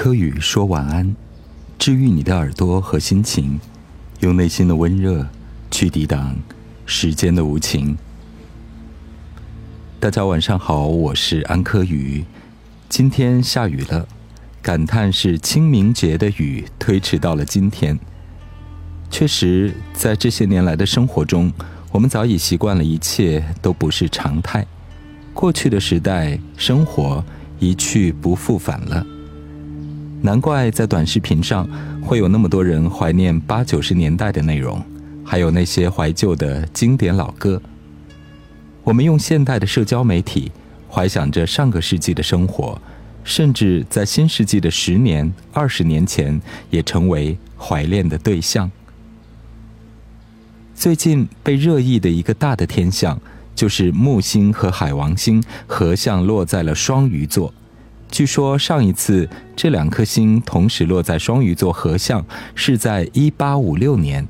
柯宇说晚安，治愈你的耳朵和心情，用内心的温热去抵挡时间的无情。大家晚上好，我是安柯宇。今天下雨了，感叹是清明节的雨推迟到了今天。确实，在这些年来的生活中，我们早已习惯了一切都不是常态。过去的时代，生活一去不复返了。难怪在短视频上会有那么多人怀念八九十年代的内容，还有那些怀旧的经典老歌。我们用现代的社交媒体怀想着上个世纪的生活，甚至在新世纪的十年、二十年前也成为怀恋的对象。最近被热议的一个大的天象，就是木星和海王星合相落在了双鱼座。据说上一次这两颗星同时落在双鱼座合相是在一八五六年，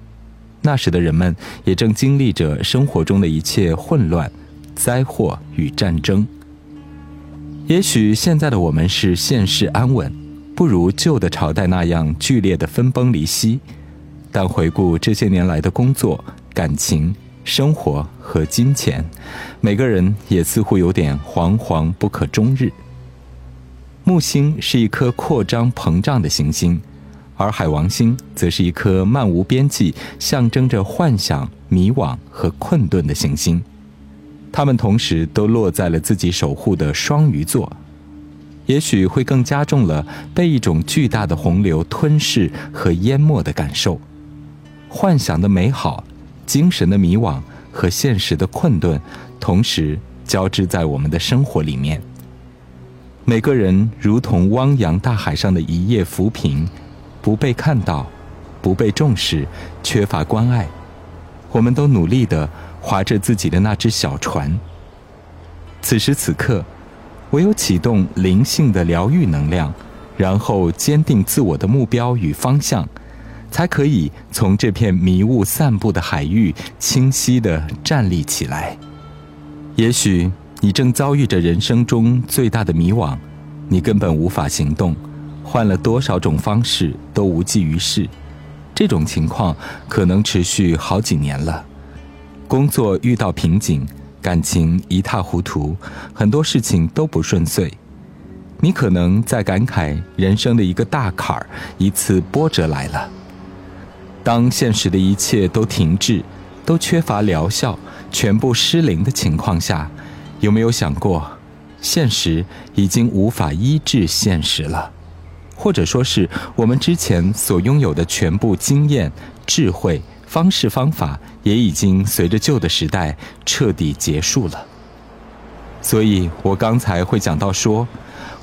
那时的人们也正经历着生活中的一切混乱、灾祸与战争。也许现在的我们是现世安稳，不如旧的朝代那样剧烈的分崩离析，但回顾这些年来的工作。感情、生活和金钱，每个人也似乎有点惶惶不可终日。木星是一颗扩张膨胀的行星，而海王星则是一颗漫无边际、象征着幻想、迷惘和困顿的行星。它们同时都落在了自己守护的双鱼座，也许会更加重了被一种巨大的洪流吞噬和淹没的感受。幻想的美好。精神的迷惘和现实的困顿，同时交织在我们的生活里面。每个人如同汪洋大海上的一叶浮萍，不被看到，不被重视，缺乏关爱。我们都努力地划着自己的那只小船。此时此刻，唯有启动灵性的疗愈能量，然后坚定自我的目标与方向。才可以从这片迷雾散布的海域清晰地站立起来。也许你正遭遇着人生中最大的迷惘，你根本无法行动，换了多少种方式都无济于事。这种情况可能持续好几年了。工作遇到瓶颈，感情一塌糊涂，很多事情都不顺遂。你可能在感慨人生的一个大坎儿，一次波折来了。当现实的一切都停滞，都缺乏疗效，全部失灵的情况下，有没有想过，现实已经无法医治现实了？或者说是我们之前所拥有的全部经验、智慧、方式方法，也已经随着旧的时代彻底结束了。所以我刚才会讲到说，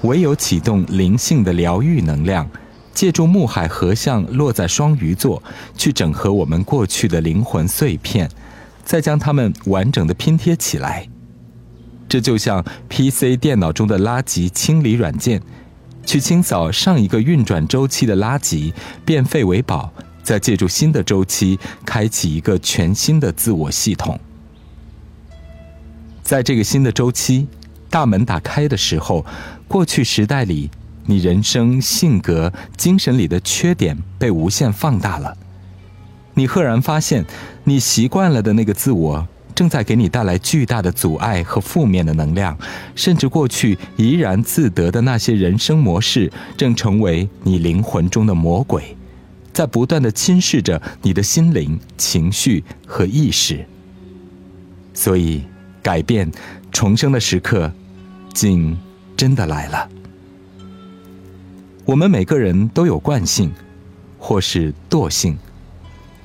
唯有启动灵性的疗愈能量。借助木海合相落在双鱼座，去整合我们过去的灵魂碎片，再将它们完整的拼贴起来。这就像 PC 电脑中的垃圾清理软件，去清扫上一个运转周期的垃圾，变废为宝，再借助新的周期，开启一个全新的自我系统。在这个新的周期大门打开的时候，过去时代里。你人生、性格、精神里的缺点被无限放大了，你赫然发现，你习惯了的那个自我正在给你带来巨大的阻碍和负面的能量，甚至过去怡然自得的那些人生模式，正成为你灵魂中的魔鬼，在不断的侵蚀着你的心灵、情绪和意识。所以，改变、重生的时刻，竟真的来了。我们每个人都有惯性，或是惰性。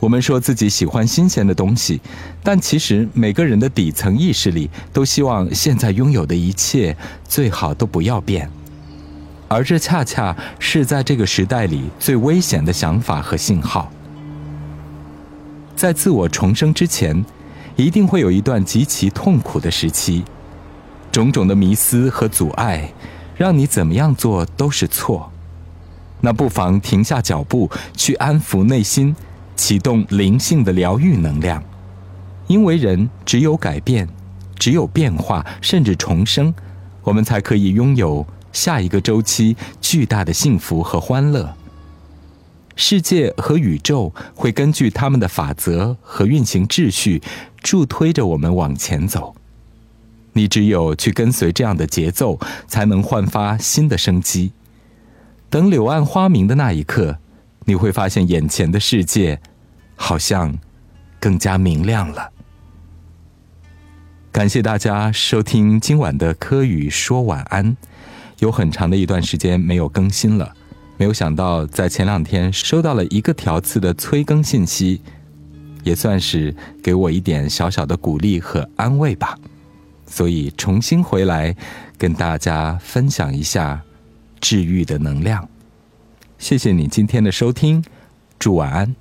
我们说自己喜欢新鲜的东西，但其实每个人的底层意识里都希望现在拥有的一切最好都不要变。而这恰恰是在这个时代里最危险的想法和信号。在自我重生之前，一定会有一段极其痛苦的时期，种种的迷思和阻碍，让你怎么样做都是错。那不妨停下脚步，去安抚内心，启动灵性的疗愈能量。因为人只有改变，只有变化，甚至重生，我们才可以拥有下一个周期巨大的幸福和欢乐。世界和宇宙会根据他们的法则和运行秩序，助推着我们往前走。你只有去跟随这样的节奏，才能焕发新的生机。等柳暗花明的那一刻，你会发现眼前的世界好像更加明亮了。感谢大家收听今晚的科语说晚安。有很长的一段时间没有更新了，没有想到在前两天收到了一个条次的催更信息，也算是给我一点小小的鼓励和安慰吧。所以重新回来跟大家分享一下治愈的能量。谢谢你今天的收听，祝晚安。